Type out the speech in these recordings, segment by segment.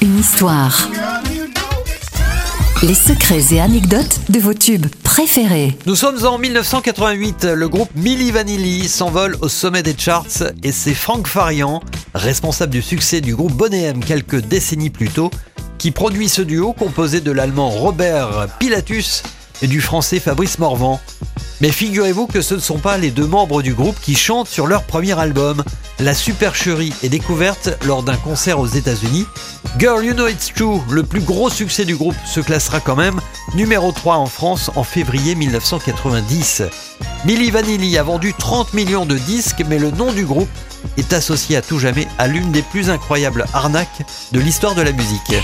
Une histoire. Les secrets et anecdotes de vos tubes préférés. Nous sommes en 1988, le groupe Milli Vanilli s'envole au sommet des charts et c'est Franck Farian, responsable du succès du groupe Bonnet M quelques décennies plus tôt, qui produit ce duo composé de l'allemand Robert Pilatus et du français Fabrice Morvan. Mais figurez-vous que ce ne sont pas les deux membres du groupe qui chantent sur leur premier album. La supercherie est découverte lors d'un concert aux États-Unis. Girl You Know It's True, le plus gros succès du groupe, se classera quand même numéro 3 en France en février 1990. Milli Vanilli a vendu 30 millions de disques, mais le nom du groupe est associé à tout jamais à l'une des plus incroyables arnaques de l'histoire de la musique.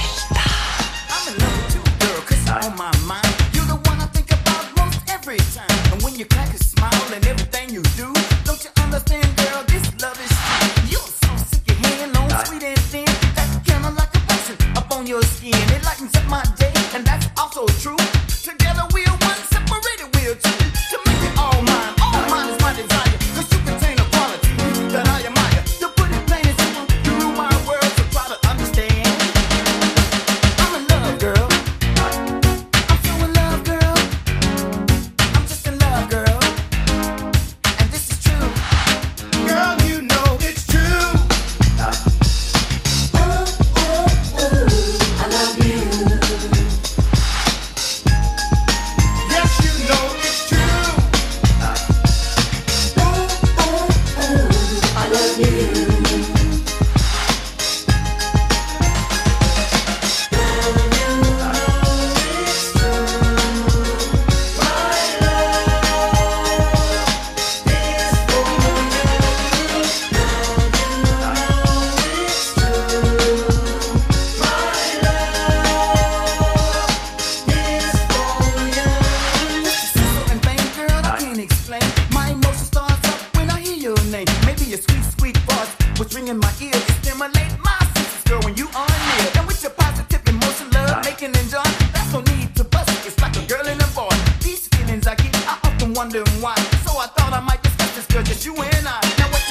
stimulate my senses, girl, when you on near. And with your positive emotion, love, making and joy, that's no need to bust. It's like a girl and a boy. These feelings I get, I often wonder why. So I thought I might discuss this, girl, just you and I. Now,